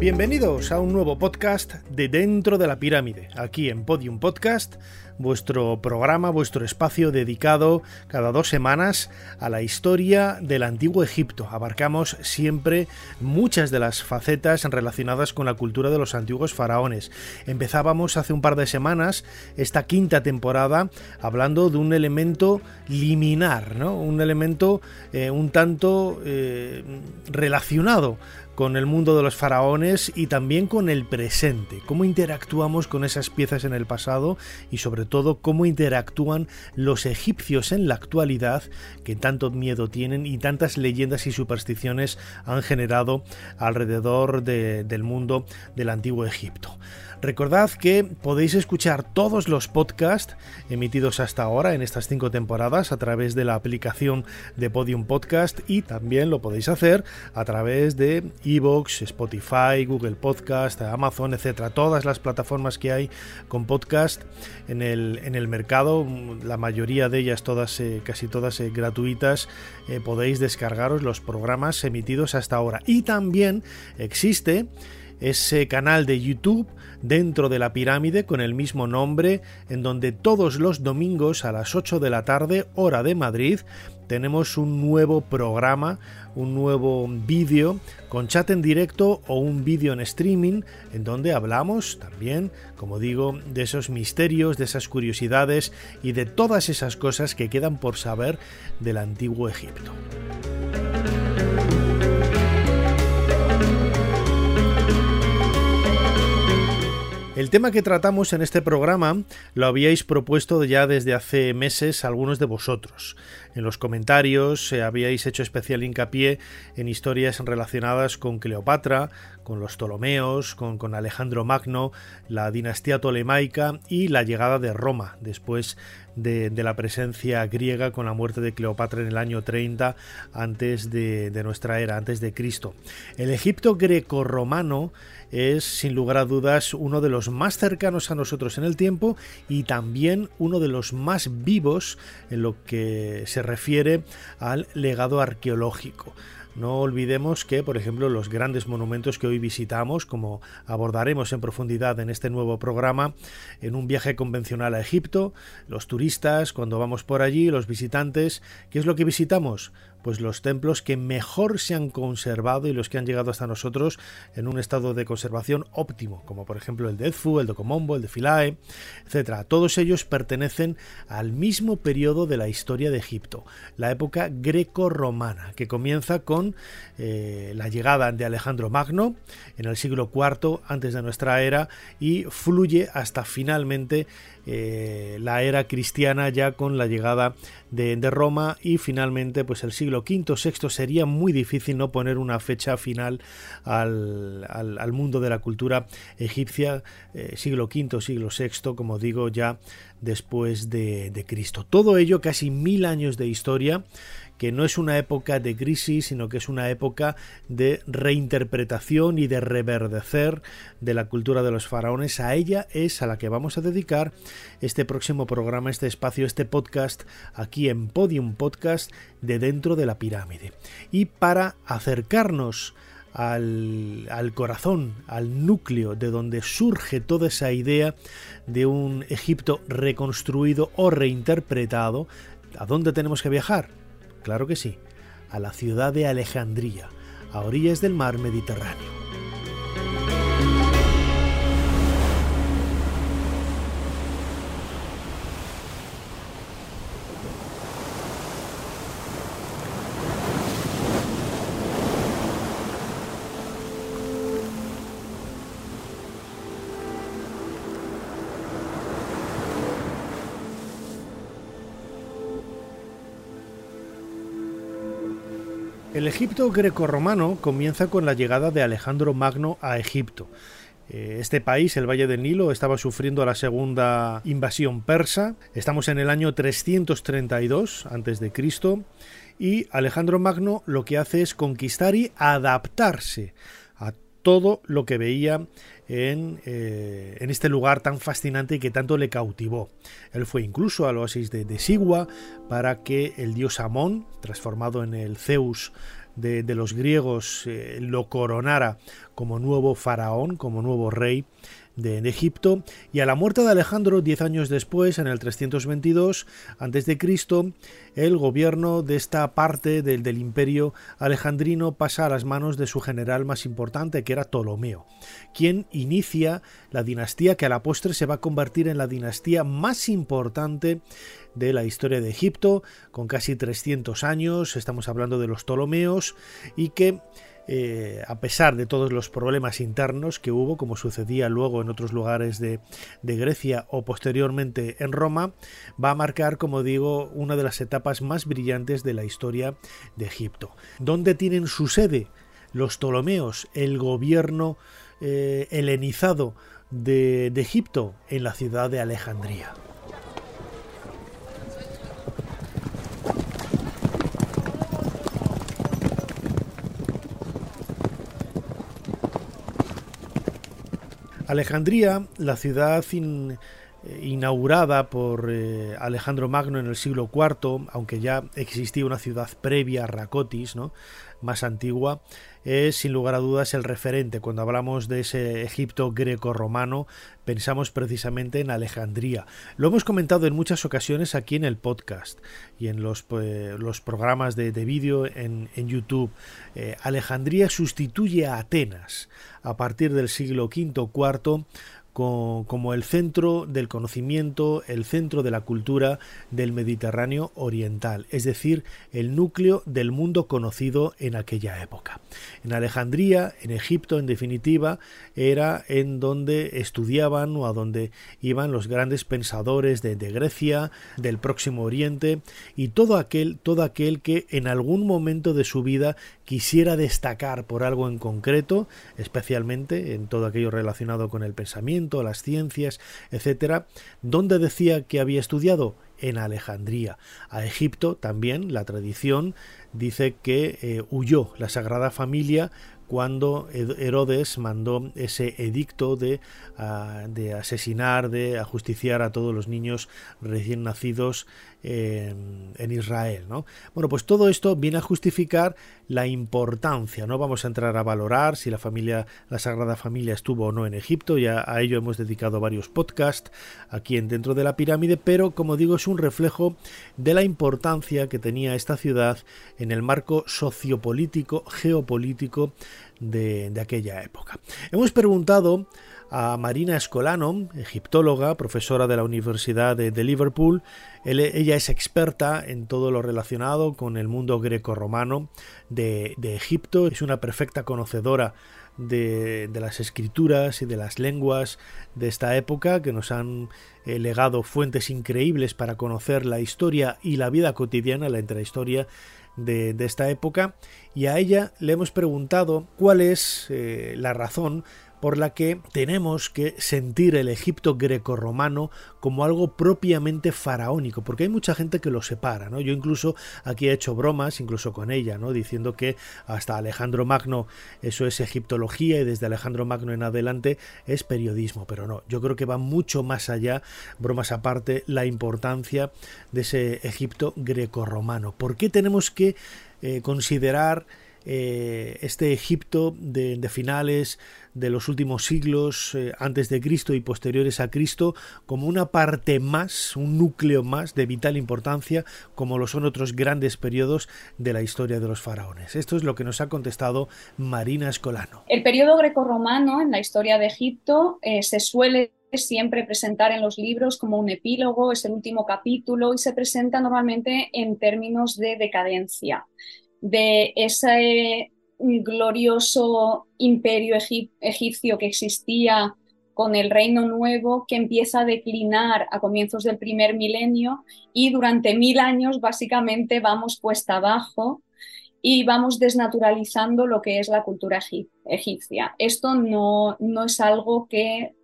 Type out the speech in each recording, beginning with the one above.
Bienvenidos a un nuevo podcast de Dentro de la Pirámide, aquí en Podium Podcast, vuestro programa, vuestro espacio dedicado cada dos semanas a la historia del antiguo Egipto. Abarcamos siempre muchas de las facetas relacionadas con la cultura de los antiguos faraones. Empezábamos hace un par de semanas esta quinta temporada hablando de un elemento liminar, ¿no? un elemento eh, un tanto eh, relacionado con el mundo de los faraones y también con el presente, cómo interactuamos con esas piezas en el pasado y sobre todo cómo interactúan los egipcios en la actualidad que tanto miedo tienen y tantas leyendas y supersticiones han generado alrededor del mundo del antiguo Egipto. Recordad que podéis escuchar todos los podcasts emitidos hasta ahora en estas cinco temporadas a través de la aplicación de Podium Podcast y también lo podéis hacer a través de Evox, Spotify, Google Podcast, Amazon, etcétera. Todas las plataformas que hay con podcast en el, en el mercado, la mayoría de ellas, todas, eh, casi todas eh, gratuitas, eh, podéis descargaros los programas emitidos hasta ahora. Y también existe ese canal de YouTube dentro de la pirámide con el mismo nombre, en donde todos los domingos a las 8 de la tarde, hora de Madrid, tenemos un nuevo programa, un nuevo vídeo con chat en directo o un vídeo en streaming en donde hablamos también, como digo, de esos misterios, de esas curiosidades y de todas esas cosas que quedan por saber del antiguo Egipto. El tema que tratamos en este programa lo habíais propuesto ya desde hace meses algunos de vosotros. En los comentarios eh, habíais hecho especial hincapié en historias relacionadas con Cleopatra, con los Ptolomeos, con, Alejandro Magno, la dinastía tolemaica y la llegada de Roma después de, la presencia griega con la muerte de Cleopatra en el año 30 antes de, de nuestra era, antes de Cristo. El Egipto greco-romano es sin lugar a dudas uno de los más cercanos a nosotros en el tiempo y también uno de los más vivos en lo que se refiere al legado arqueológico. No olvidemos que, por ejemplo, los grandes monumentos que hoy visitamos, como abordaremos en profundidad en este nuevo programa, en un viaje convencional a Egipto, los turistas, cuando vamos por allí, los visitantes, ¿qué es lo que visitamos? pues los templos que mejor se han conservado y los que han llegado hasta nosotros en un estado de conservación óptimo, como por ejemplo el de Edfu, el de Comombo, el de Philae, etc. Todos ellos pertenecen al mismo periodo de la historia de Egipto, la época greco-romana, que comienza con eh, la llegada de Alejandro Magno en el siglo IV antes de nuestra era y fluye hasta finalmente eh, la era cristiana ya con la llegada de, Roma y finalmente pues el siglo V VI sería muy difícil no poner una fecha final al, al, mundo de la cultura egipcia eh, siglo V siglo VI como digo ya después de, de Cristo. Todo ello casi mil años de historia que no es una época de crisis, sino que es una época de reinterpretación y de reverdecer de la cultura de los faraones. A ella es a la que vamos a dedicar este próximo programa, este espacio, este podcast aquí en Podium Podcast de dentro de la pirámide. Y para acercarnos al, al, corazón, al núcleo de donde surge toda esa idea de un Egipto reconstruido o reinterpretado, ¿a dónde tenemos que viajar? Claro que sí, a la ciudad de Alejandría, a orillas del mar Mediterráneo. Egipto grecorromano comienza con la llegada de Alejandro Magno a Egipto. Eh, este país, el Valle del Nilo, estaba sufriendo la segunda invasión persa. Estamos en el año 332 a.C. y Alejandro Magno lo que hace es conquistar y adaptarse a todo lo que veía en, eh, este lugar tan fascinante y que tanto le cautivó. Él fue incluso al oasis de, de Sigua para que el dios Amón, transformado en el Zeus de, los griegos, eh, lo coronara como nuevo faraón, como nuevo rey de, Egipto, y a la muerte de Alejandro, diez años después, en el 322 a.C., el gobierno de esta parte del, del, imperio alejandrino pasa a las manos de su general más importante, que era Ptolomeo, quien inicia la dinastía que a la postre se va a convertir en la dinastía más importante de la historia de Egipto, con casi 300 años, estamos hablando de los Ptolomeos, y que eh, a pesar de todos los problemas internos que hubo, como sucedía luego en otros lugares de, Grecia o posteriormente en Roma, va a marcar, como digo, una de las etapas más brillantes de la historia de Egipto. ¿Dónde tienen su sede? Los Ptolomeos, el gobierno eh, helenizado de Egipto, en la ciudad de Alejandría. Alejandría, la ciudad eh, inaugurada por eh, Alejandro Magno en el siglo IV, aunque ya existía una ciudad previa, Racotis, ¿no? más antigua, es sin lugar a dudas el referente. Cuando hablamos de ese Egipto greco-romano, pensamos precisamente en Alejandría. Lo hemos comentado en muchas ocasiones aquí en el podcast y en los, los programas de, vídeo en, YouTube. Eh, Alejandría sustituye a Atenas a partir del siglo V como el centro del conocimiento, el centro de la cultura del Mediterráneo oriental, es decir, el núcleo del mundo conocido en aquella época. En Alejandría, en Egipto, en definitiva, era en donde estudiaban o a donde iban los grandes pensadores de, Grecia, del Próximo Oriente y todo aquel, todo aquel que en algún momento de su vida quisiera destacar por algo en concreto, especialmente en todo aquello relacionado con el pensamiento, las ciencias, etcétera, ¿dónde decía que había estudiado? En Alejandría. A Egipto también la tradición dice que eh, huyó la Sagrada Familia cuando Herodes mandó ese edicto de, ah, de, asesinar, de ajusticiar a todos los niños recién nacidos en, Israel. ¿no? Bueno, pues todo esto viene a justificar la importancia. No vamos a entrar a valorar si la familia, la Sagrada Familia estuvo o no en Egipto, ya a ello hemos dedicado varios podcasts aquí en dentro de la pirámide, pero como digo es un reflejo de la importancia que tenía esta ciudad en el marco sociopolítico, geopolítico de, de aquella época. Hemos preguntado a Marina Escolano, egiptóloga, profesora de la Universidad de, Liverpool. ella es experta en todo lo relacionado con el mundo greco-romano de, Egipto, es una perfecta conocedora de, las escrituras y de las lenguas de esta época que nos han eh, legado fuentes increíbles para conocer la historia y la vida cotidiana, la intrahistoria de, de esta época y a ella le hemos preguntado cuál es eh, la razón por la que tenemos que sentir el Egipto grecorromano como algo propiamente faraónico, porque hay mucha gente que lo separa, ¿no? Yo incluso aquí he hecho bromas, incluso con ella, ¿no? Diciendo que hasta Alejandro Magno eso es egiptología y desde Alejandro Magno en adelante es periodismo, pero no, yo creo que va mucho más allá, bromas aparte, la importancia de ese Egipto grecorromano. ¿Por qué tenemos que eh, considerar eh, este Egipto de, finales de los últimos siglos eh, antes de Cristo y posteriores a Cristo como una parte más, un núcleo más de vital importancia como lo son otros grandes periodos de la historia de los faraones. Esto es lo que nos ha contestado Marina Escolano. El periodo grecorromano en la historia de Egipto eh, se suele siempre presentar en los libros como un epílogo, es el último capítulo y se presenta normalmente en términos de decadencia de ese glorioso imperio egipcio que existía con el reino nuevo que empieza a declinar a comienzos del primer milenio y durante mil años básicamente vamos cuesta abajo y vamos desnaturalizando lo que es la cultura egipcia. Esto no, no es algo que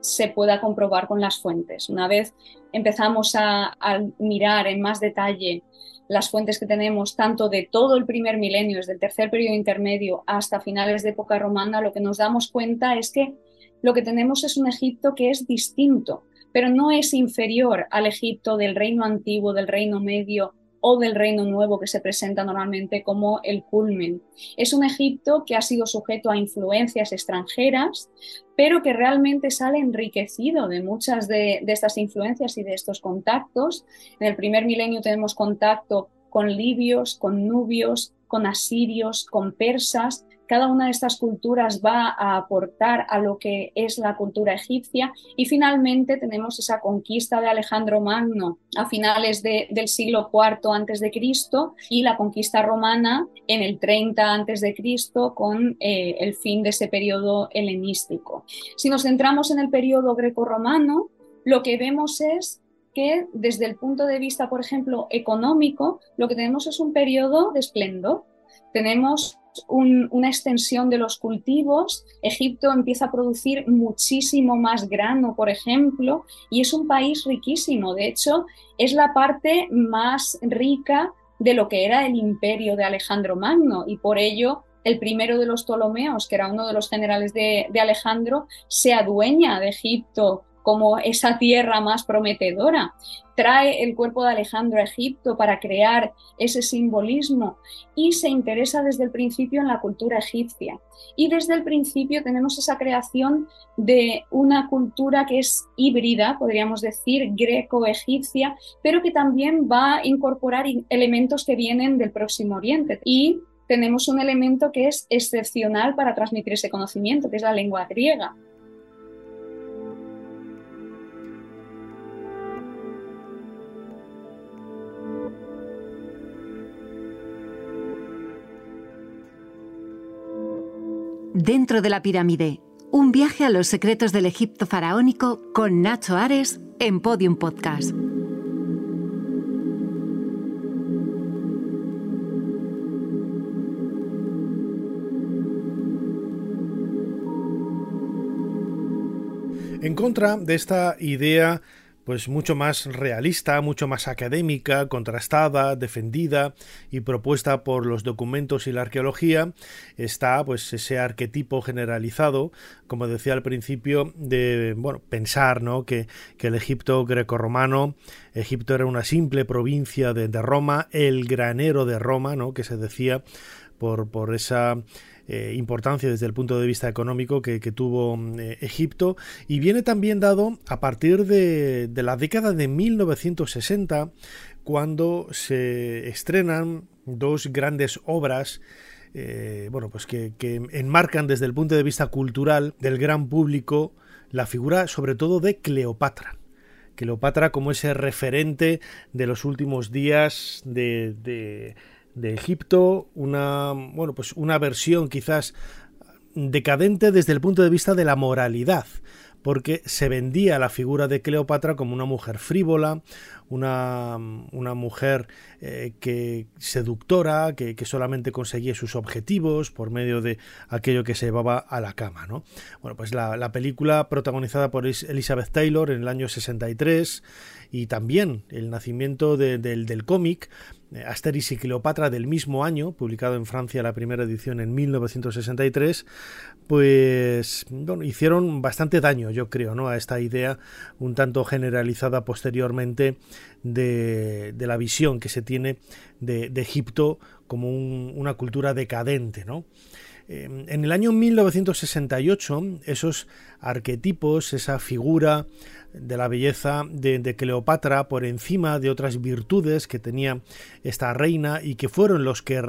se pueda comprobar con las fuentes. Una vez empezamos a, mirar en más detalle las fuentes que tenemos, tanto de todo el primer milenio, desde el tercer periodo intermedio hasta finales de época romana, lo que nos damos cuenta es que lo que tenemos es un Egipto que es distinto, pero no es inferior al Egipto del reino antiguo, del reino medio o del Reino Nuevo que se presenta normalmente como el culmen. Es un Egipto que ha sido sujeto a influencias extranjeras, pero que realmente sale enriquecido de muchas de, estas influencias y de estos contactos. En el primer milenio tenemos contacto con libios, con nubios, con asirios, con persas, cada una de estas culturas va a aportar a lo que es la cultura egipcia y finalmente tenemos esa conquista de Alejandro Magno a finales del siglo IV antes de Cristo y la conquista romana en el 30 antes de Cristo con eh, el fin de ese periodo helenístico. Si nos centramos en el periodo greco-romano, lo que vemos es que desde el punto de vista, por ejemplo, económico, lo que tenemos es un periodo de esplendor. Tenemos una extensión de los cultivos. Egipto empieza a producir muchísimo más grano, por ejemplo, y es un país riquísimo. De hecho, es la parte más rica de lo que era el imperio de Alejandro Magno y por ello el primero de los Ptolomeos, que era uno de los generales de, de Alejandro, se adueña de Egipto como esa tierra más prometedora. Trae el cuerpo de Alejandro a Egipto para crear ese simbolismo y se interesa desde el principio en la cultura egipcia. Y desde el principio tenemos esa creación de una cultura que es híbrida, podríamos decir, greco-egipcia, pero que también va a incorporar elementos que vienen del Próximo Oriente. Y tenemos un elemento que es excepcional para transmitir ese conocimiento, que es la lengua griega. Dentro de la pirámide, un viaje a los secretos del Egipto faraónico con Nacho Ares en Podium Podcast. En contra de esta idea pues mucho más realista, mucho más académica, contrastada, defendida y propuesta por los documentos y la arqueología, está pues ese arquetipo generalizado, como decía al principio, de bueno, pensar ¿no? que, que el Egipto grecorromano, Egipto era una simple provincia de, de Roma, el granero de Roma, ¿no? que se decía por, por esa eh, importancia desde el punto de vista económico que, tuvo eh, Egipto y viene también dado a partir de, la década de 1960 cuando se estrenan dos grandes obras eh, bueno, pues que, enmarcan desde el punto de vista cultural del gran público la figura sobre todo de Cleopatra. Cleopatra como ese referente de los últimos días de Egipto, una, bueno, pues una versión quizás decadente desde el punto de vista de la moralidad, porque se vendía la figura de Cleopatra como una mujer frívola, una, una mujer eh, que seductora, que, solamente conseguía sus objetivos por medio de aquello que se llevaba a la cama. ¿no? Bueno, pues la, película protagonizada por Elizabeth Taylor en el año 63 y también el nacimiento del cómic eh, Asterix y Cleopatra del mismo año, publicado en Francia la primera edición en 1963, pues bueno, hicieron bastante daño, yo creo, ¿no? a esta idea un tanto generalizada posteriormente de, la visión que se tiene de, Egipto como una cultura decadente, ¿no? Em, en el año 1968, esos arquetipos, esa figura de la belleza de, Cleopatra por encima de otras virtudes que tenía esta reina y que fueron los que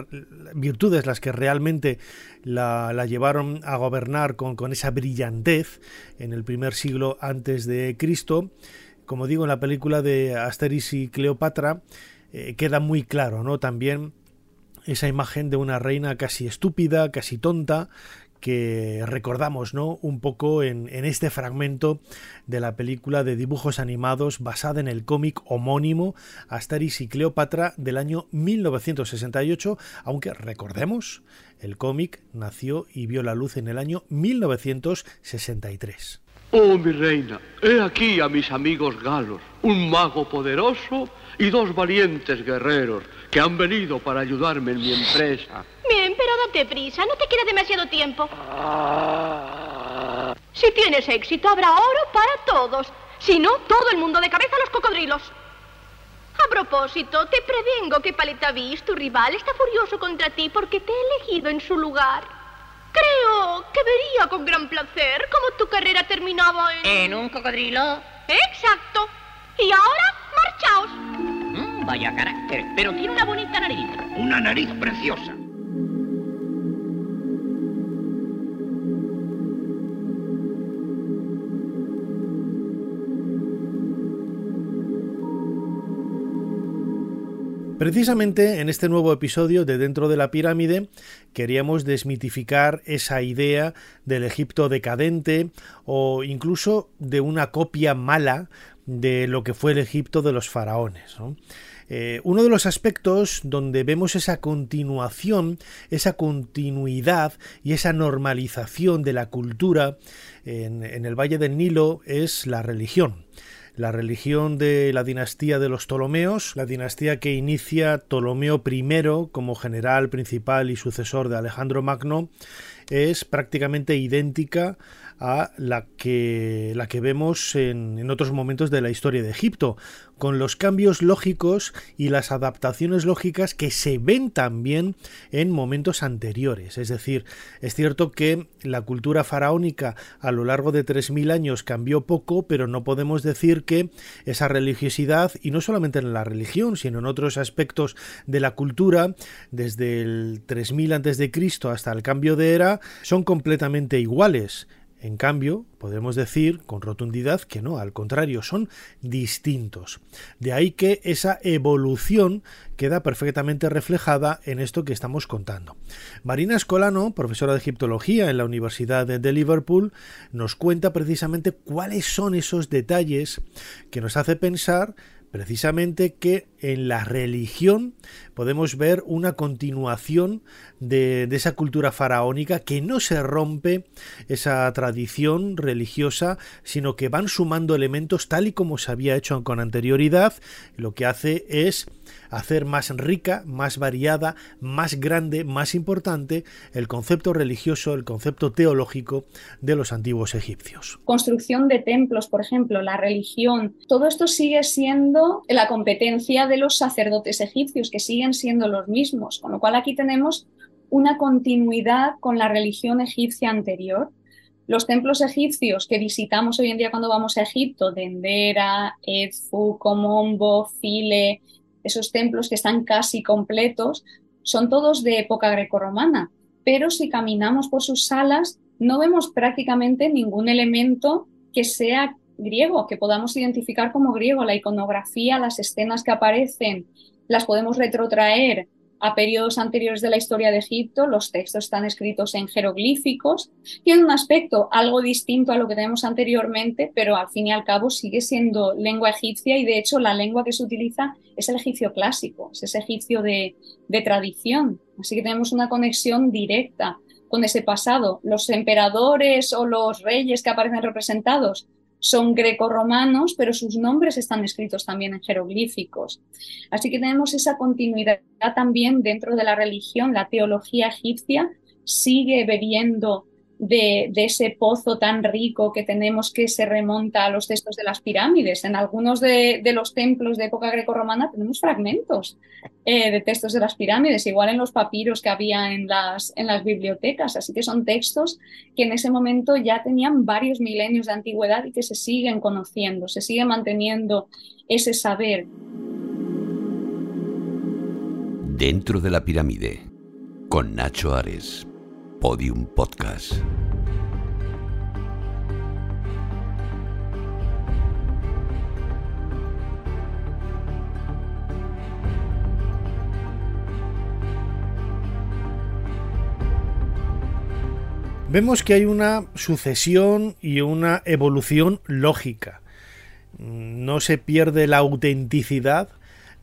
virtudes las que realmente la, llevaron a gobernar con, con, esa brillantez en el primer siglo antes de Cristo. Como digo en la película de Asterix y Cleopatra eh, queda muy claro, ¿no? También esa imagen de una reina casi estúpida, casi tonta, que recordamos ¿no? un poco en, este fragmento de la película de dibujos animados basada en el cómic homónimo Astaris y Cleopatra del año 1968, aunque recordemos, el cómic nació y vio la luz en el año 1963. Oh, mi reina, he aquí a mis amigos galos, un mago poderoso y dos valientes guerreros que han venido para ayudarme en mi empresa. Bien, pero date prisa, no te queda demasiado tiempo. Si tienes éxito, habrá oro para todos. Si no, todo el mundo de cabeza a los cocodrilos. A propósito, te prevengo que Paletavis, tu rival, está furioso contra ti porque te he elegido en su lugar. Creo que vería con gran placer cómo tu carrera terminaba en... ¿En un cocodrilo? Exacto. Y ahora, marchaos. Mm, vaya carácter, pero tiene una bonita nariz. Una nariz preciosa. Precisamente en este nuevo episodio de Dentro de la Pirámide queríamos desmitificar esa idea del Egipto decadente o incluso de una copia mala de lo que fue el Egipto de los faraones. Eh, uno de los aspectos donde vemos esa continuación, esa continuidad y esa normalización de la cultura en el Valle del Nilo es la religión la religión de la dinastía de los Ptolomeos, la dinastía que inicia Ptolomeo I como general principal y sucesor de Alejandro Magno, es prácticamente idéntica la que, la que vemos en, en, otros momentos de la historia de Egipto, con los cambios lógicos y las adaptaciones lógicas que se ven también en momentos anteriores. Es decir, es cierto que la cultura faraónica a lo largo de 3.000 años cambió poco, pero no podemos decir que esa religiosidad, y no solamente en la religión, sino en otros aspectos de la cultura, desde el 3000 a.C. hasta el cambio de era, son completamente iguales. En cambio, podemos decir con rotundidad que no, al contrario, son distintos. De ahí que esa evolución queda perfectamente reflejada en esto que estamos contando. Marina Escolano, profesora de egiptología en la Universidad de Liverpool, nos cuenta precisamente cuáles son esos detalles que nos hace pensar precisamente que en la religión podemos ver una continuación de, esa cultura faraónica que no se rompe esa tradición religiosa, sino que van sumando elementos tal y como se había hecho con anterioridad, lo que hace es hacer más rica, más variada, más grande, más importante el concepto religioso, el concepto teológico de los antiguos egipcios. Construcción de templos, por ejemplo, la religión, todo esto sigue siendo la competencia de los sacerdotes egipcios, que siguen siendo los mismos, con lo cual aquí tenemos una continuidad con la religión egipcia anterior. Los templos egipcios que visitamos hoy en día cuando vamos a Egipto, Dendera, Edfu, Komombo, File, esos templos que están casi completos, son todos de época grecorromana, pero si caminamos por sus salas no vemos prácticamente ningún elemento que sea griego, que podamos identificar como griego. La iconografía, las escenas que aparecen, las podemos retrotraer a periodos anteriores de la historia de Egipto, los textos están escritos en jeroglíficos, tiene un aspecto algo distinto a lo que tenemos anteriormente, pero al fin y al cabo sigue siendo lengua egipcia y de hecho la lengua que se utiliza es el egipcio clásico, es ese egipcio de, de tradición. Así que tenemos una conexión directa con ese pasado. Los emperadores o los reyes que aparecen representados son greco-romanos, pero sus nombres están escritos también en jeroglíficos. Así que tenemos esa continuidad también dentro de la religión. La teología egipcia sigue bebiendo de, ese pozo tan rico que tenemos que se remonta a los textos de las pirámides. En algunos de, los templos de época grecorromana tenemos fragmentos eh, de textos de las pirámides, igual en los papiros que había en las, en las bibliotecas. Así que son textos que en ese momento ya tenían varios milenios de antigüedad y que se siguen conociendo, se sigue manteniendo ese saber. Dentro de la pirámide, con Nacho Ares. Podium Podcast. vemos que hay una sucesión y una evolución lógica. No se pierde la autenticidad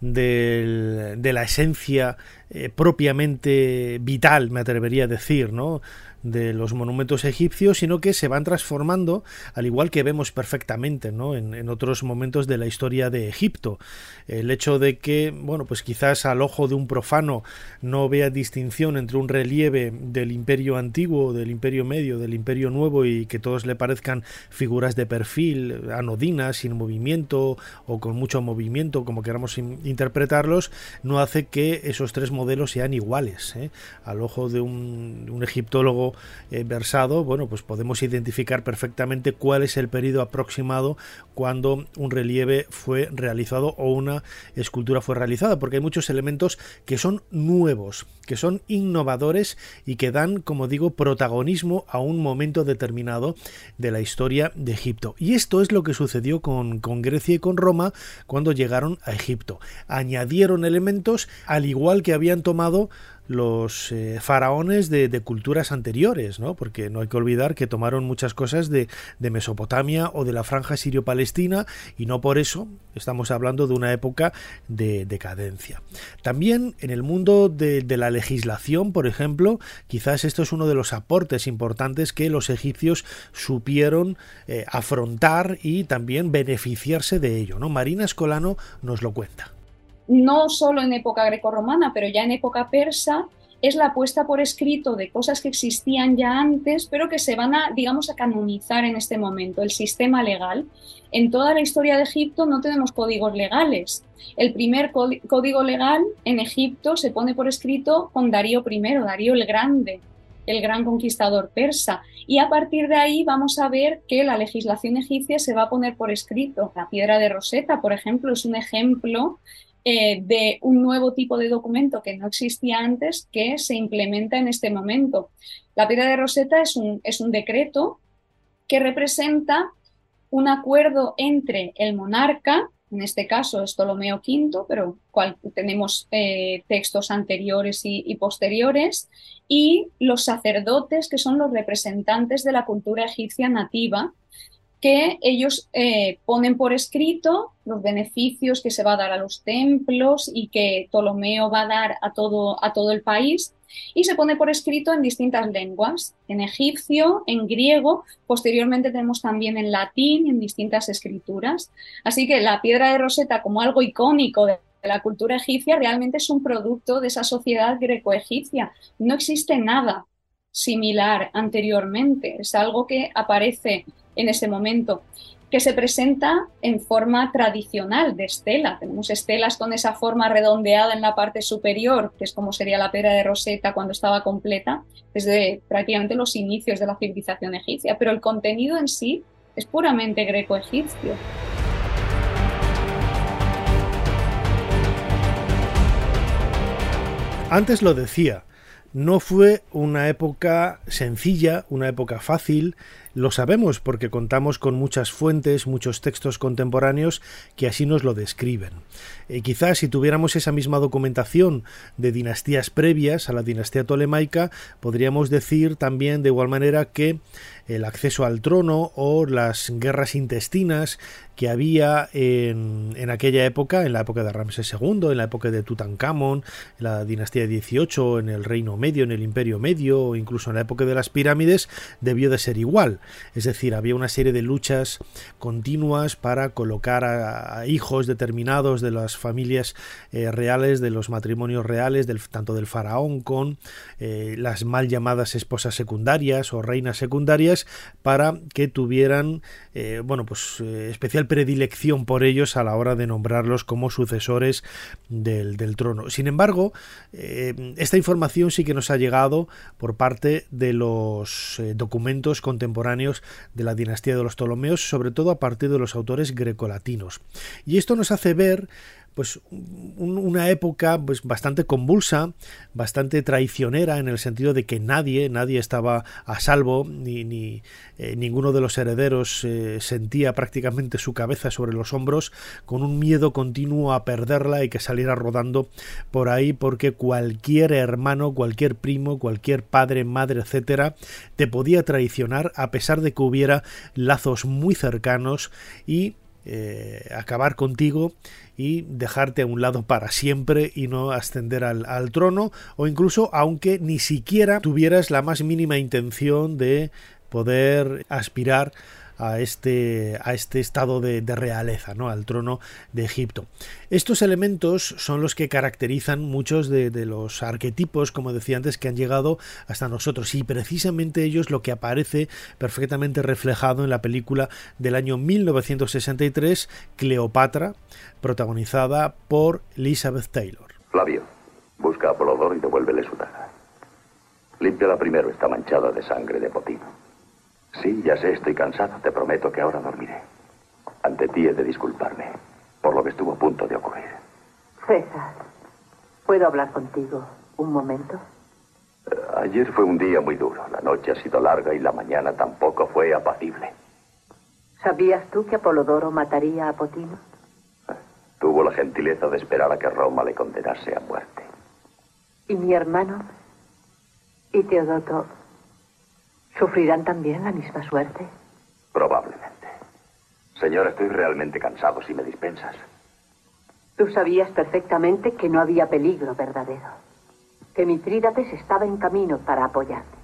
de la esencia eh, propiamente vital, me atrevería a decir, ¿no? De los monumentos egipcios, sino que se van transformando, al igual que vemos perfectamente ¿no? en, otros momentos de la historia de Egipto. El hecho de que, bueno, pues quizás al ojo de un profano no vea distinción entre un relieve del imperio antiguo, del imperio medio, del imperio nuevo y que todos le parezcan figuras de perfil, anodinas, sin movimiento o con mucho movimiento, como queramos interpretarlos, no hace que esos tres modelos sean iguales. ¿eh? Al ojo de un, un egiptólogo eh, versado, bueno, pues podemos identificar perfectamente cuál es el periodo aproximado cuando un relieve fue realizado o una escultura fue realizada, porque hay muchos elementos que son nuevos, que son innovadores y que dan, como digo, protagonismo a un momento determinado de la historia de Egipto. Y esto es lo que sucedió con, con Grecia y con Roma cuando llegaron a Egipto. Añadieron elementos al igual que habían tomado los eh, faraones de, culturas anteriores, ¿no? porque no hay que olvidar que tomaron muchas cosas de, Mesopotamia o de la franja sirio-palestina y no por eso estamos hablando de una época de decadencia. También en el mundo de, la legislación, por ejemplo, quizás esto es uno de los aportes importantes que los egipcios supieron eh, afrontar y también beneficiarse de ello. ¿no? Marina Escolano nos lo cuenta no solo en época grecorromana, pero ya en época persa, es la puesta por escrito de cosas que existían ya antes, pero que se van a, digamos, a canonizar en este momento, el sistema legal. En toda la historia de Egipto no tenemos códigos legales. El primer código legal en Egipto se pone por escrito con Darío I, Darío el Grande, el gran conquistador persa. Y a partir de ahí vamos a ver que la legislación egipcia se va a poner por escrito. La piedra de Rosetta, por ejemplo, es un ejemplo eh, de un nuevo tipo de documento que no existía antes que se implementa en este momento. La piedra de Rosetta es un, es un decreto que representa un acuerdo entre el monarca, en este caso es Ptolomeo V, pero cual, tenemos eh, textos anteriores y, y, posteriores, y los sacerdotes, que son los representantes de la cultura egipcia nativa, que ellos eh, ponen por escrito los beneficios que se va a dar a los templos y que Ptolomeo va a dar a todo, a todo el país y se pone por escrito en distintas lenguas, en egipcio, en griego, posteriormente tenemos también en latín, en distintas escrituras. Así que la piedra de Rosetta como algo icónico de la cultura egipcia realmente es un producto de esa sociedad greco-egipcia. No existe nada similar anteriormente, es algo que aparece en ese momento, que se presenta en forma tradicional de estela. Tenemos estelas con esa forma redondeada en la parte superior, que es como sería la pera de Rosetta cuando estaba completa, desde prácticamente los inicios de la civilización egipcia, pero el contenido en sí es puramente greco-egipcio. Antes lo decía, no fue una época sencilla, una época fácil, lo sabemos porque contamos con muchas fuentes, muchos textos contemporáneos que así nos lo describen. Eh, quizás si tuviéramos esa misma documentación de dinastías previas a la dinastía tolemaica, podríamos decir también de igual manera que el acceso al trono o las guerras intestinas que había en, en, aquella época, en la época de Ramsés II, en la época de Tutankamón, en la dinastía 18, en el Reino Medio, en el Imperio Medio, o incluso en la época de las pirámides, debió de ser igual. Es decir, había una serie de luchas continuas para colocar a, hijos determinados de las familias eh, reales, de los matrimonios reales, del, tanto del faraón con eh, las mal llamadas esposas secundarias o reinas secundarias, para que tuvieran, eh, bueno, pues especial predilección por ellos a la hora de nombrarlos como sucesores del, del trono. Sin embargo, esta información sí que nos ha llegado por parte de los documentos contemporáneos de la dinastía de los Ptolomeos, sobre todo a partir de los autores grecolatinos. Y esto nos hace ver pues una época pues bastante convulsa, bastante traicionera en el sentido de que nadie, nadie estaba a salvo, ni, ni eh, ninguno de los herederos eh, sentía prácticamente su cabeza sobre los hombros, con un miedo continuo a perderla y que saliera rodando por ahí, porque cualquier hermano, cualquier primo, cualquier padre, madre, etcétera, te podía traicionar a pesar de que hubiera lazos muy cercanos y eh, acabar contigo y dejarte a un lado para siempre y no ascender al, al, trono o incluso aunque ni siquiera tuvieras la más mínima intención de poder aspirar a este, a este estado de, realeza, ¿no? al trono de Egipto. Estos elementos son los que caracterizan muchos de, los arquetipos, como decía antes, que han llegado hasta nosotros y precisamente ellos lo que aparece perfectamente reflejado en la película del año 1963, Cleopatra, protagonizada por Elizabeth Taylor. Flavio, busca a y devuélvele su daga. Límpiala primero, está manchada de sangre de potino. Sí, ya sé, estoy cansado. Te prometo que ahora dormiré. Ante ti he de disculparme por lo que estuvo a punto de ocurrir. César, ¿puedo hablar contigo un momento? Eh, ayer fue un día muy duro. La noche ha sido larga y la mañana tampoco fue apacible. ¿Sabías tú que Apolodoro mataría a Potino? Eh, tuvo la gentileza de esperar a que Roma le condenase a muerte. ¿Y mi hermano? ¿Y Teodoto ¿Sufrirán también la misma suerte? Probablemente. Señor, estoy realmente cansado si me dispensas. Tú sabías perfectamente que no había peligro verdadero. Que Mitrídates estaba en camino para apoyarte.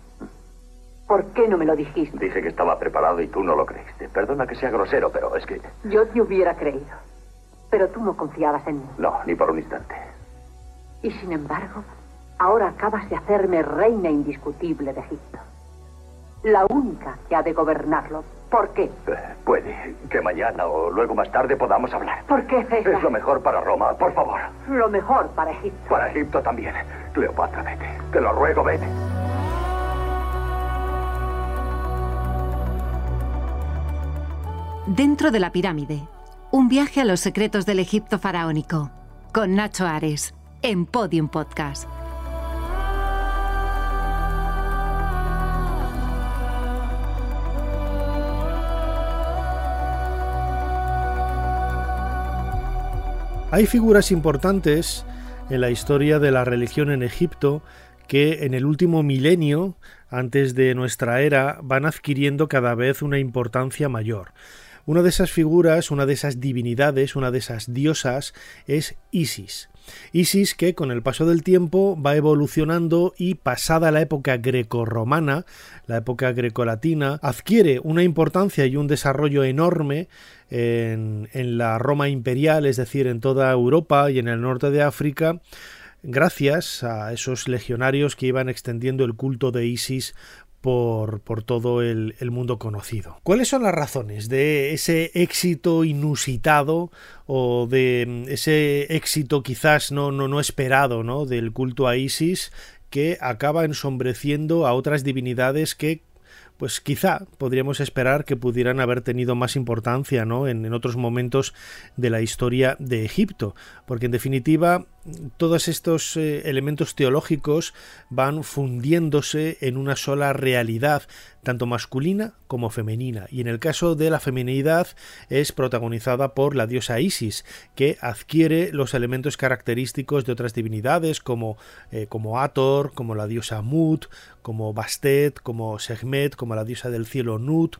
¿Por qué no me lo dijiste? Dije que estaba preparado y tú no lo creíste. Perdona que sea grosero, pero es que... Yo te hubiera creído. Pero tú no confiabas en mí. No, ni por un instante. Y sin embargo, ahora acabas de hacerme reina indiscutible de Egipto la única que ha de gobernarlo. ¿Por qué? Eh, puede que mañana o luego más tarde podamos hablar. ¿Por qué, César? Es lo mejor para Roma, por favor. Lo mejor para Egipto. Para Egipto también. Cleopatra, vete. Te lo ruego, vete. Dentro de la pirámide. Un viaje a los secretos del Egipto faraónico. Con Nacho Ares. En Podium Podcast. Hay figuras importantes en la historia de la religión en Egipto que en el último milenio, antes de nuestra era, van adquiriendo cada vez una importancia mayor. Una de esas figuras, una de esas divinidades, una de esas diosas es Isis. Isis que con el paso del tiempo va evolucionando y pasada la época grecorromana, la época grecolatina, adquiere una importancia y un desarrollo enorme en, en la Roma imperial, es decir, en toda Europa y en el norte de África, gracias a esos legionarios que iban extendiendo el culto de Isis por, por, todo el, mundo conocido. ¿Cuáles son las razones de ese éxito inusitado o de mm, ese éxito quizás no, no, no esperado ¿no? del culto a Isis que acaba ensombreciendo a otras divinidades que pues quizá podríamos esperar que pudieran haber tenido más importancia ¿no? en, en otros momentos de la historia de Egipto, porque en definitiva todos estos eh, elementos teológicos van fundiéndose en una sola realidad, tanto masculina como femenina. Y en el caso de la feminidad es protagonizada por la diosa Isis, que adquiere los elementos característicos de otras divinidades como, eh, como Ator, como la diosa Mut, como Bastet, como Sehmet, como la diosa del cielo Nut,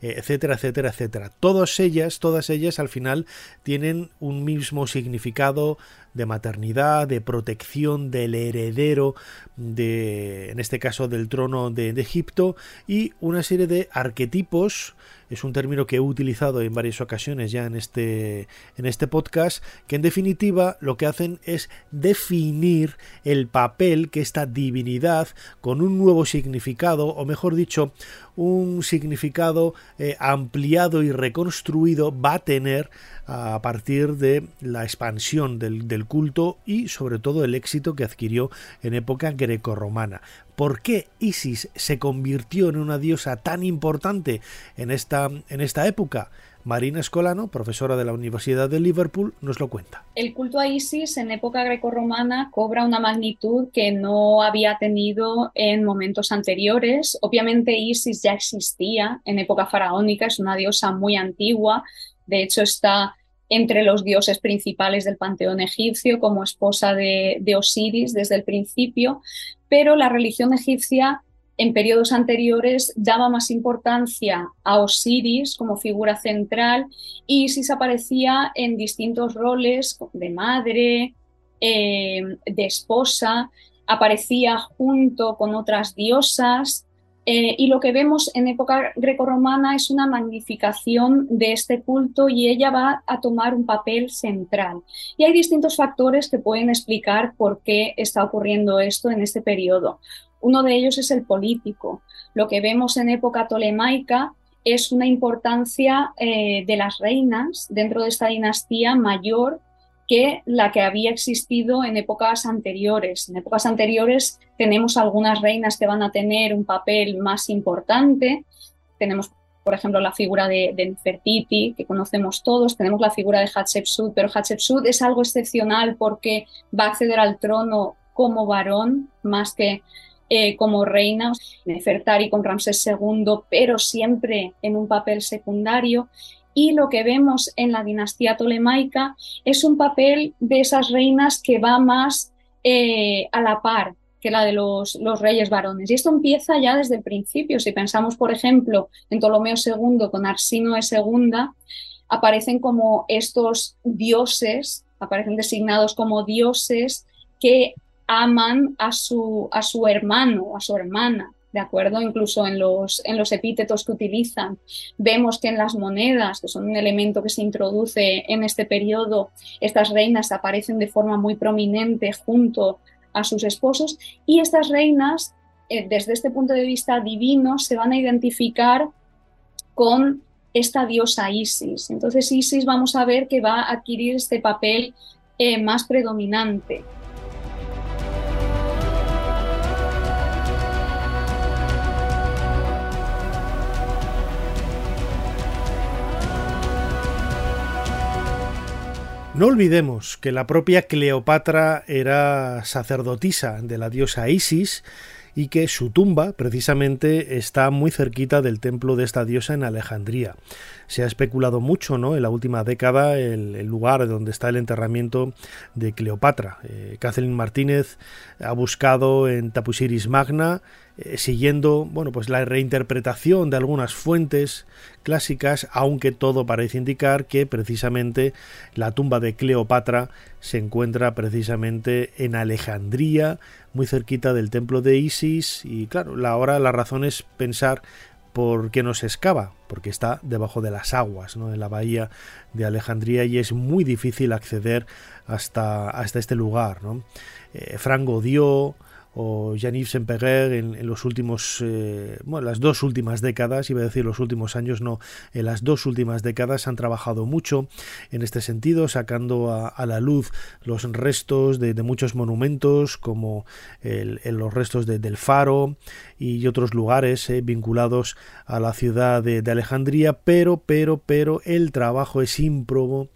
eh, etcétera, etcétera, etcétera. Todas ellas, todas ellas al final tienen un mismo significado de maternidad, de protección del heredero de, en este caso, del trono de, Egipto y una serie de arquetipos. Es un término que he utilizado en varias ocasiones ya en este, en este podcast, que en definitiva lo que hacen es definir el papel que esta divinidad con un nuevo significado, o mejor dicho, un significado eh, ampliado y reconstruido va a tener a partir de la expansión del, culto y sobre todo el éxito que adquirió en época grecorromana. ¿Por qué Isis se convirtió en una diosa tan importante en esta, en esta época? Marina Escolano, profesora de la Universidad de Liverpool, nos lo cuenta. El culto a Isis en época grecorromana cobra una magnitud que no había tenido en momentos anteriores. Obviamente Isis ya existía en época faraónica, es una diosa muy antigua, de hecho está entre los dioses principales del panteón egipcio como esposa de, de Osiris desde el principio, pero la religión egipcia en periodos anteriores daba más importancia a Osiris como figura central y Isis aparecía en distintos roles de madre, eh, de esposa, aparecía junto con otras diosas eh, y lo que vemos en época grecorromana es una magnificación de este culto y ella va a tomar un papel central. Y hay distintos factores que pueden explicar por qué está ocurriendo esto en este periodo. Uno de ellos es el político. Lo que vemos en época tolemaica es una importancia eh, de las reinas dentro de esta dinastía mayor que la que había existido en épocas anteriores. En épocas anteriores tenemos algunas reinas que van a tener un papel más importante. Tenemos, por ejemplo, la figura de, de Nefertiti, que conocemos todos. Tenemos la figura de Hatshepsut, pero Hatshepsut es algo excepcional porque va a acceder al trono como varón más que eh, como reina, Nefertari con Ramsés II, pero siempre en un papel secundario. Y lo que vemos en la dinastía tolemaica es un papel de esas reinas que va más eh, a la par que la de los, los, reyes varones. Y esto empieza ya desde el principio. Si pensamos, por ejemplo, en Ptolomeo II con Arsinoe II, aparecen como estos dioses, aparecen designados como dioses que aman a su, a su hermano, a su hermana, ¿de acuerdo? Incluso en los, en los epítetos que utilizan. Vemos que en las monedas, que son un elemento que se introduce en este periodo, estas reinas aparecen de forma muy prominente junto a sus esposos y estas reinas, eh, desde este punto de vista divino, se van a identificar con esta diosa Isis. Entonces Isis vamos a ver que va a adquirir este papel eh, más predominante. No olvidemos que la propia Cleopatra era sacerdotisa de la diosa Isis y que su tumba precisamente está muy cerquita del templo de esta diosa en Alejandría. Se ha especulado mucho ¿no? en la última década el, lugar donde está el enterramiento de Cleopatra. Eh, Kathleen Martínez ha buscado en Tapusiris Magna eh, siguiendo bueno pues la reinterpretación de algunas fuentes clásicas aunque todo parece indicar que precisamente la tumba de Cleopatra se encuentra precisamente en Alejandría muy cerquita del templo de Isis y claro la ahora la razón es pensar por qué no se excava, porque está debajo de las aguas, ¿no? en la bahía de Alejandría y es muy difícil acceder hasta, hasta este lugar. ¿no? Eh, Frank o Jean-Yves en, los últimos, eh, bueno, las dos últimas décadas, iba a decir los últimos años, no, en las dos últimas décadas han trabajado mucho en este sentido, sacando a, la luz los restos de, muchos monumentos, como los restos del faro y otros lugares eh, vinculados a la ciudad de, Alejandría, pero, pero, pero el trabajo es ímprobo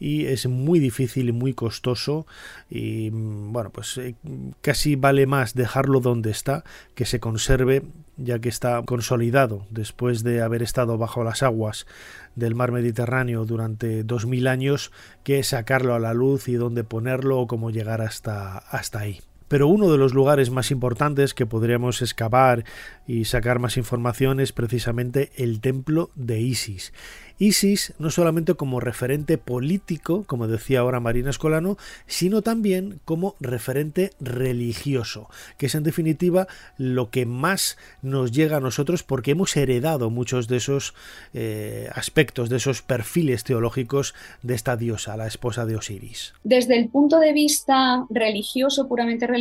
y es muy difícil y muy costoso y mm, bueno pues eh, casi vale más dejarlo donde está que se conserve ya que está consolidado después de haber estado bajo las aguas del mar Mediterráneo durante dos mil años que sacarlo a la luz y dónde ponerlo o cómo llegar hasta hasta ahí pero uno de los lugares más importantes que podríamos excavar y sacar más información es precisamente el templo de Isis. Isis no solamente como referente político, como decía ahora Marina Escolano, sino también como referente religioso, que es en definitiva lo que más nos llega a nosotros porque hemos heredado muchos de esos eh, aspectos, de esos perfiles teológicos de esta diosa, la esposa de Osiris. Desde el punto de vista religioso, puramente religioso,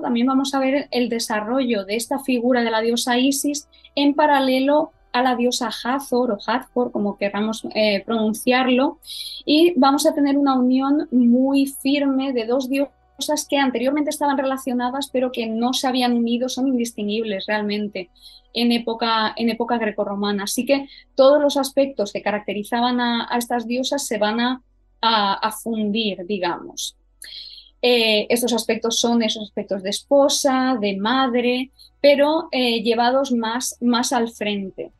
también vamos a ver el desarrollo de esta figura de la diosa Isis en paralelo a la diosa Hathor o Hathor, como queramos eh, pronunciarlo, y vamos a tener una unión muy firme de dos dioses cosas que anteriormente estaban relacionadas pero que no se habían unido, son indistinguibles realmente en época, en época grecorromana. Así que todos los aspectos que caracterizaban a, estas diosas se van a, fundir, digamos. Eh, estos aspectos son esos aspectos de esposa, de madre, pero eh, llevados más, más al frente.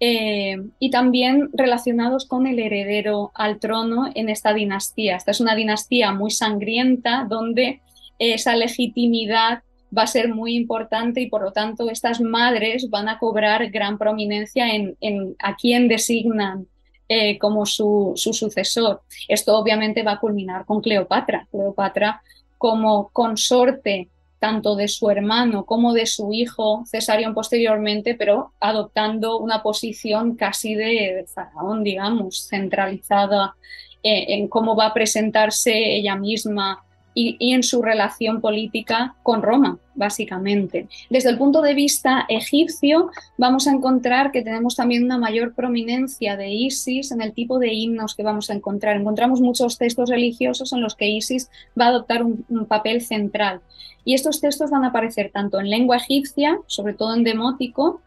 Eh, y también relacionados con el heredero al trono en esta dinastía. Esta es una dinastía muy sangrienta donde esa legitimidad va a ser muy importante y por lo tanto estas madres van a cobrar gran prominencia en, a quién designan eh, como su, su, sucesor. Esto obviamente va a culminar con Cleopatra. Cleopatra como consorte tanto de su hermano como de su hijo Cesarion posteriormente, pero adoptando una posición casi de, faraón, digamos, centralizada eh, en cómo va a presentarse ella misma y, en su relación política con Roma, básicamente. Desde el punto de vista egipcio, vamos a encontrar que tenemos también una mayor prominencia de Isis en el tipo de himnos que vamos a encontrar. Encontramos muchos textos religiosos en los que Isis va a adoptar un, papel central. Y estos textos van a aparecer tanto en lengua egipcia, sobre todo en demótico,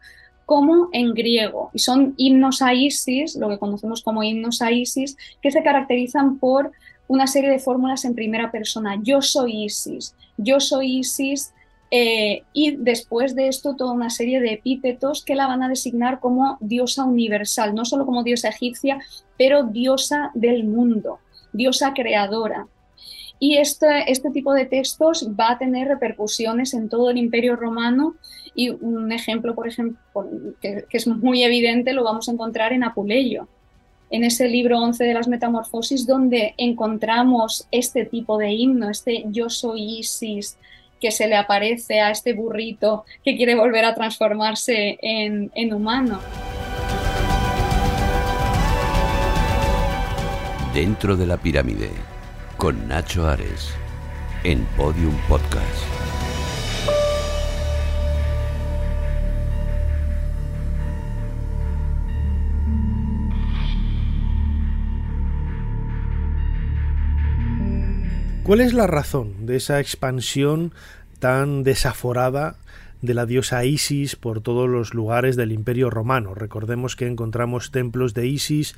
como en griego. Y son himnos a Isis, lo que conocemos como himnos a Isis, que se caracterizan por una serie de fórmulas en primera persona. Yo soy Isis, yo soy Isis. Eh, y después de esto toda una serie de epítetos que la van a designar como diosa universal, no solo como diosa egipcia, pero diosa del mundo, diosa creadora. Y este, este tipo de textos va a tener repercusiones en todo el imperio romano y un ejemplo, por ejemplo, que, que es muy evidente, lo vamos a encontrar en Apuleyo en ese libro 11 de las Metamorfosis, donde encontramos este tipo de himno, este yo soy Isis, que se le aparece a este burrito que quiere volver a transformarse en, en humano. Dentro de la pirámide, con Nacho Ares, en Podium Podcast. ¿Cuál es la razón de esa expansión tan desaforada de la diosa Isis por todos los lugares del Imperio Romano. Recordemos que encontramos templos de Isis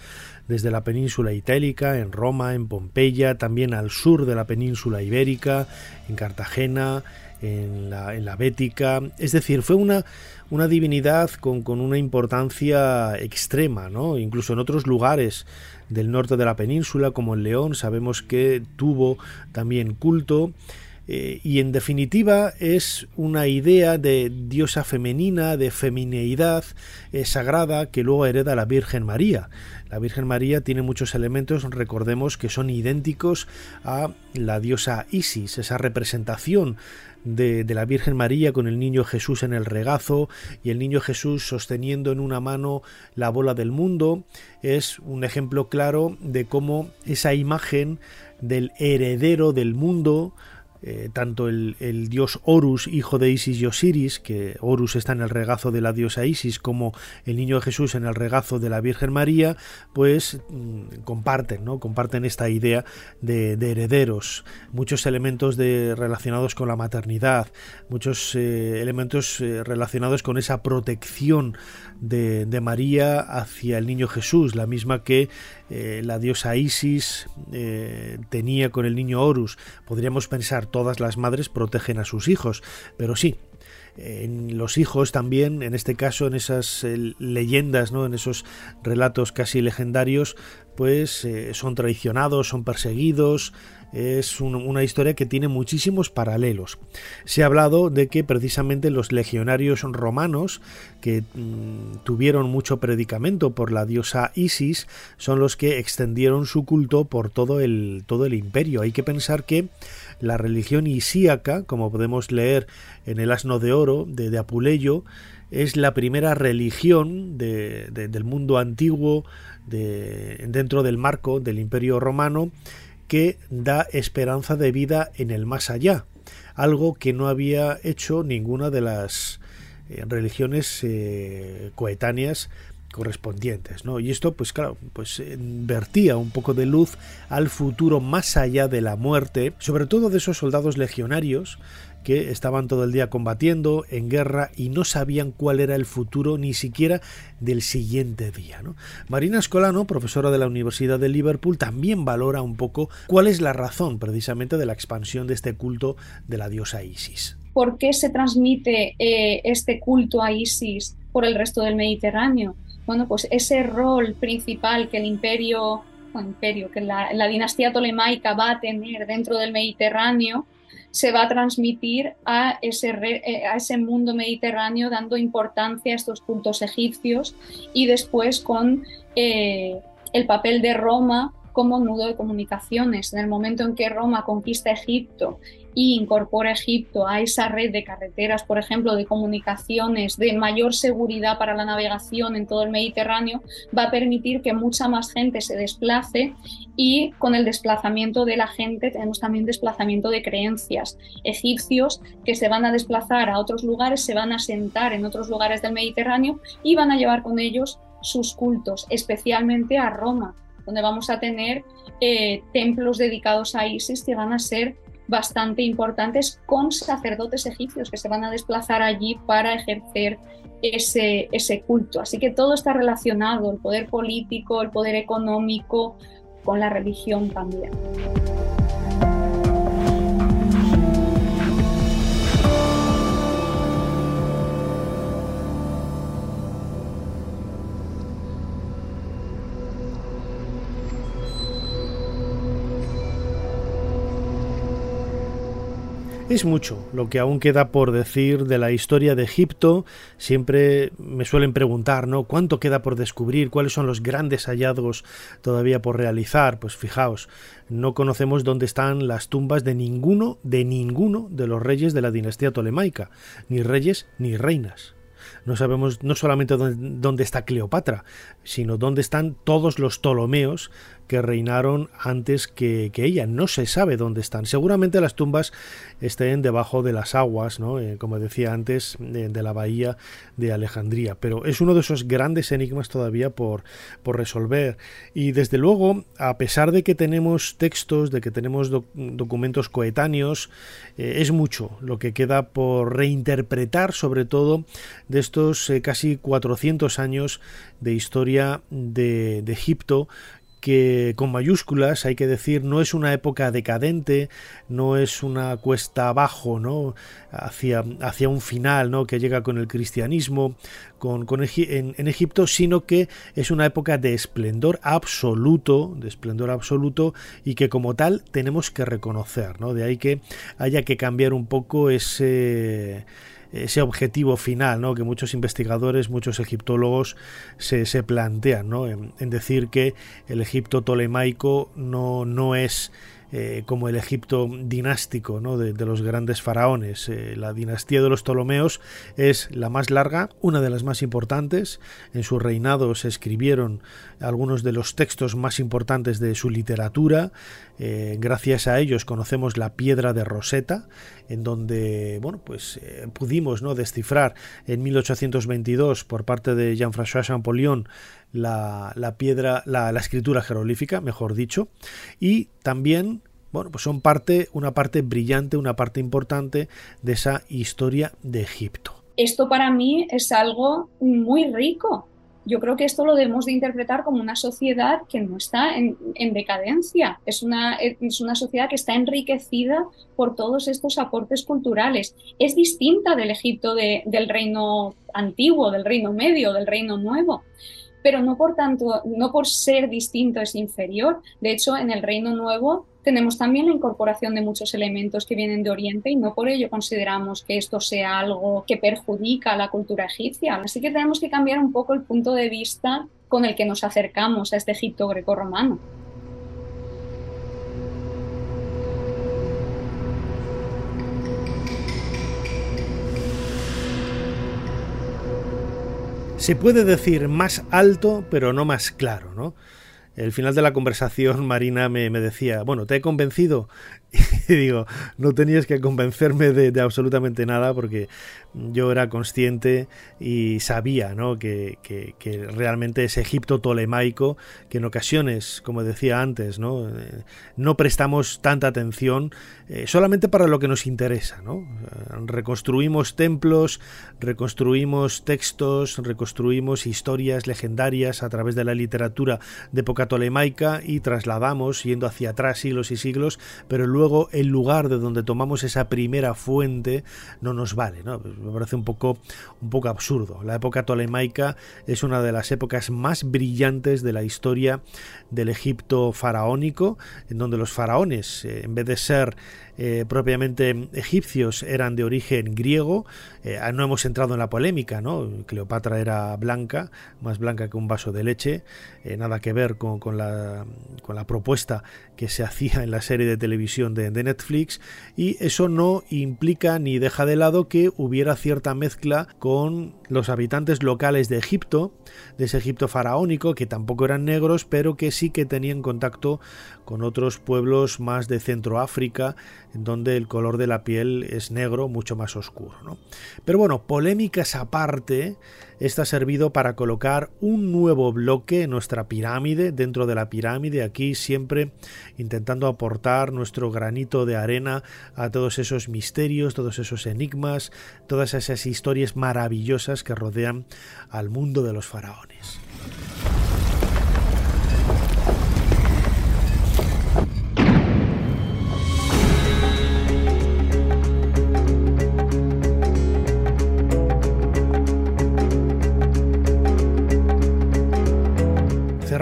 desde la península itálica, en Roma, en Pompeya, también al sur de la península ibérica, en Cartagena, en la, en la Bética. Es decir, fue una, una divinidad con, con, una importancia extrema, ¿no? Incluso en otros lugares del norte de la península, como en León, sabemos que tuvo también culto. Eh, y en definitiva es una idea de diosa femenina, de femineidad eh, sagrada que luego hereda la Virgen María. La Virgen María tiene muchos elementos, recordemos que son idénticos a la diosa Isis, esa representación de, la Virgen María con el niño Jesús en el regazo y el niño Jesús sosteniendo en una mano la bola del mundo, es un ejemplo claro de cómo esa imagen del heredero del mundo, eh, tanto el, dios Horus, hijo de Isis y Osiris, que Horus está en el regazo de la diosa Isis, como el niño Jesús en el regazo de la Virgen María, pues mm, comparten, ¿no? Comparten esta idea de, herederos, muchos elementos de, relacionados con la maternidad, muchos eh, elementos eh, relacionados con esa protección de, de, María hacia el niño Jesús, la misma que la diosa Isis tenía con el niño Horus. Podríamos pensar todas las madres protegen a sus hijos, pero sí, en los hijos también, en este caso, en esas eh, leyendas, ¿no? en esos relatos casi legendarios, pues eh, son traicionados, son perseguidos, es una historia que tiene muchísimos paralelos. Se ha hablado de que precisamente los legionarios romanos, que mm, tuvieron mucho predicamento por la diosa Isis, son los que extendieron su culto por todo el, todo el imperio. Hay que pensar que la religión isíaca, como podemos leer en el Asno de Oro de, de Apuleyo, es la primera religión del mundo antiguo dentro del marco del imperio romano que da esperanza de vida en el más allá, algo que no había hecho ninguna de las eh, religiones eh, coetáneas correspondientes, ¿no? Y esto, pues claro, pues eh, vertía un poco de luz al futuro más allá de la muerte, sobre todo de esos soldados legionarios que estaban todo el día combatiendo en guerra y no sabían cuál era el futuro ni siquiera del siguiente día. Marina Escolano, profesora de la Universidad de Liverpool, también valora un poco cuál es la razón precisamente de la expansión de este culto de la diosa Isis. ¿Por qué se transmite eh, este culto a Isis por el resto del Mediterráneo? Bueno, pues ese rol principal que el imperio, imperio, que la, dinastía tolemaica va a tener dentro del Mediterráneo, se va a transmitir a ese, eh, a ese mundo mediterráneo dando importancia a estos cultos egipcios y después con eh, el papel de Roma como nudo de comunicaciones. En el momento en que Roma conquista Egipto y incorpora Egipto a esa red de carreteras, por ejemplo, de comunicaciones, de mayor seguridad para la navegación en todo el Mediterráneo, va a permitir que mucha más gente se desplace y con el desplazamiento de la gente tenemos también desplazamiento de creencias. Egipcios que se van a desplazar a otros lugares, se van a sentar en otros lugares del Mediterráneo y van a llevar con ellos sus cultos, especialmente a Roma, donde vamos a tener eh, templos dedicados a Isis que van a ser bastante importantes con sacerdotes egipcios que se van a desplazar allí para ejercer ese, ese culto. Así que todo está relacionado, el poder político, el poder económico, con la religión también. Es mucho lo que aún queda por decir de la historia de Egipto. Siempre me suelen preguntar, ¿no? ¿Cuánto queda por descubrir? ¿Cuáles son los grandes hallazgos todavía por realizar? Pues fijaos, no conocemos dónde están las tumbas de ninguno, de ninguno de los reyes de la dinastía tolemaica, ni reyes ni reinas. No sabemos no solamente dónde, está Cleopatra, sino dónde están todos los Ptolomeos que reinaron antes que, ella. No se sabe dónde están. Seguramente las tumbas estén debajo de las aguas, ¿no? Eh, como decía antes, de, la bahía de Alejandría. Pero es uno de esos grandes enigmas todavía por, por resolver. Y desde luego, a pesar de que tenemos textos, de que tenemos documentos coetáneos, eh, es mucho lo que queda por reinterpretar, sobre todo de estos eh, casi 400 años de historia de, de Egipto que con mayúsculas hay que decir no es una época decadente, no es una cuesta abajo, ¿no? hacia, hacia un final, ¿no? que llega con el cristianismo, con, en, en, Egipto, sino que es una época de esplendor absoluto, de esplendor absoluto y que como tal tenemos que reconocer, ¿no? De ahí que haya que cambiar un poco ese ese objetivo final ¿no? que muchos investigadores, muchos egiptólogos se, se plantean ¿no? en, decir que el Egipto tolemaico no, no es eh, como el Egipto dinástico ¿no? de, los grandes faraones. Eh, la dinastía de los Ptolomeos es la más larga, una de las más importantes. En su reinado se escribieron algunos de los textos más importantes de su literatura. Eh, gracias a ellos conocemos la piedra de Rosetta, en donde bueno, pues, pudimos ¿no? descifrar en 1822 por parte de Jean-François Champollion la, piedra, la, la, escritura jeroglífica, mejor dicho, y también, bueno, pues son parte, una parte brillante, una parte importante de esa historia de Egipto. Esto para mí es algo muy rico. Yo creo que esto lo debemos de interpretar como una sociedad que no está en, en decadencia, es una, es una sociedad que está enriquecida por todos estos aportes culturales. Es distinta del Egipto de, del reino antiguo, del reino medio, del reino nuevo pero no por tanto, no por ser distinto es inferior. De hecho, en el Reino Nuevo tenemos también la incorporación de muchos elementos que vienen de Oriente y no por ello consideramos que esto sea algo que perjudica a la cultura egipcia. Así que tenemos que cambiar un poco el punto de vista con el que nos acercamos a este Egipto grecorromano. Se puede decir más alto, pero no más claro, ¿no? El final de la conversación, Marina me, decía, bueno, ¿te he convencido? digo, no tenías que convencerme de, absolutamente nada porque yo era consciente y sabía ¿no? que, realmente ese Egipto tolemaico, que en ocasiones, como decía antes, no, eh, no prestamos tanta atención eh, solamente para lo que nos interesa. ¿no? Reconstruimos templos, reconstruimos textos, reconstruimos historias legendarias a través de la literatura de época tolemaica y trasladamos, yendo hacia atrás siglos y siglos, pero luego el lugar de donde tomamos esa primera fuente no nos vale. ¿no? Pues me parece un poco, un poco absurdo. La época tolemaica es una de las épocas más brillantes de la historia del Egipto faraónico, en donde los faraones, eh, en vez de ser eh, propiamente egipcios eran de origen griego. Eh, no hemos entrado en la polémica, ¿no? Cleopatra era blanca, más blanca que un vaso de leche, eh, nada que ver con, la, con, la, propuesta que se hacía en la serie de televisión de, Netflix y eso no implica ni deja de lado que hubiera cierta mezcla con los habitantes locales de Egipto, de ese Egipto faraónico, que tampoco eran negros, pero que sí que tenían contacto con otros pueblos más de Centroáfrica, en donde el color de la piel es negro, mucho más oscuro. ¿no? Pero bueno, polémicas aparte, esta ha servido para colocar un nuevo bloque en nuestra pirámide, dentro de la pirámide, aquí siempre intentando aportar nuestro granito de arena a todos esos misterios, todos esos enigmas, todas esas historias maravillosas que rodean al mundo de los faraones.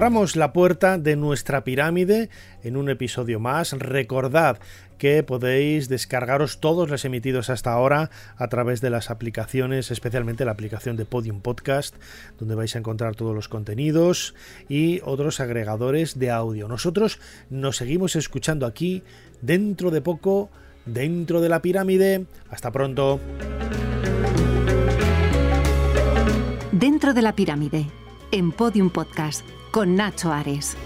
Cerramos la puerta de nuestra pirámide en un episodio más. Recordad que podéis descargaros todos los emitidos hasta ahora a través de las aplicaciones, especialmente la aplicación de Podium Podcast, donde vais a encontrar todos los contenidos y otros agregadores de audio. Nosotros nos seguimos escuchando aquí dentro de poco, dentro de la pirámide. Hasta pronto. Dentro de la pirámide, en Podium Podcast con Nacho Ares.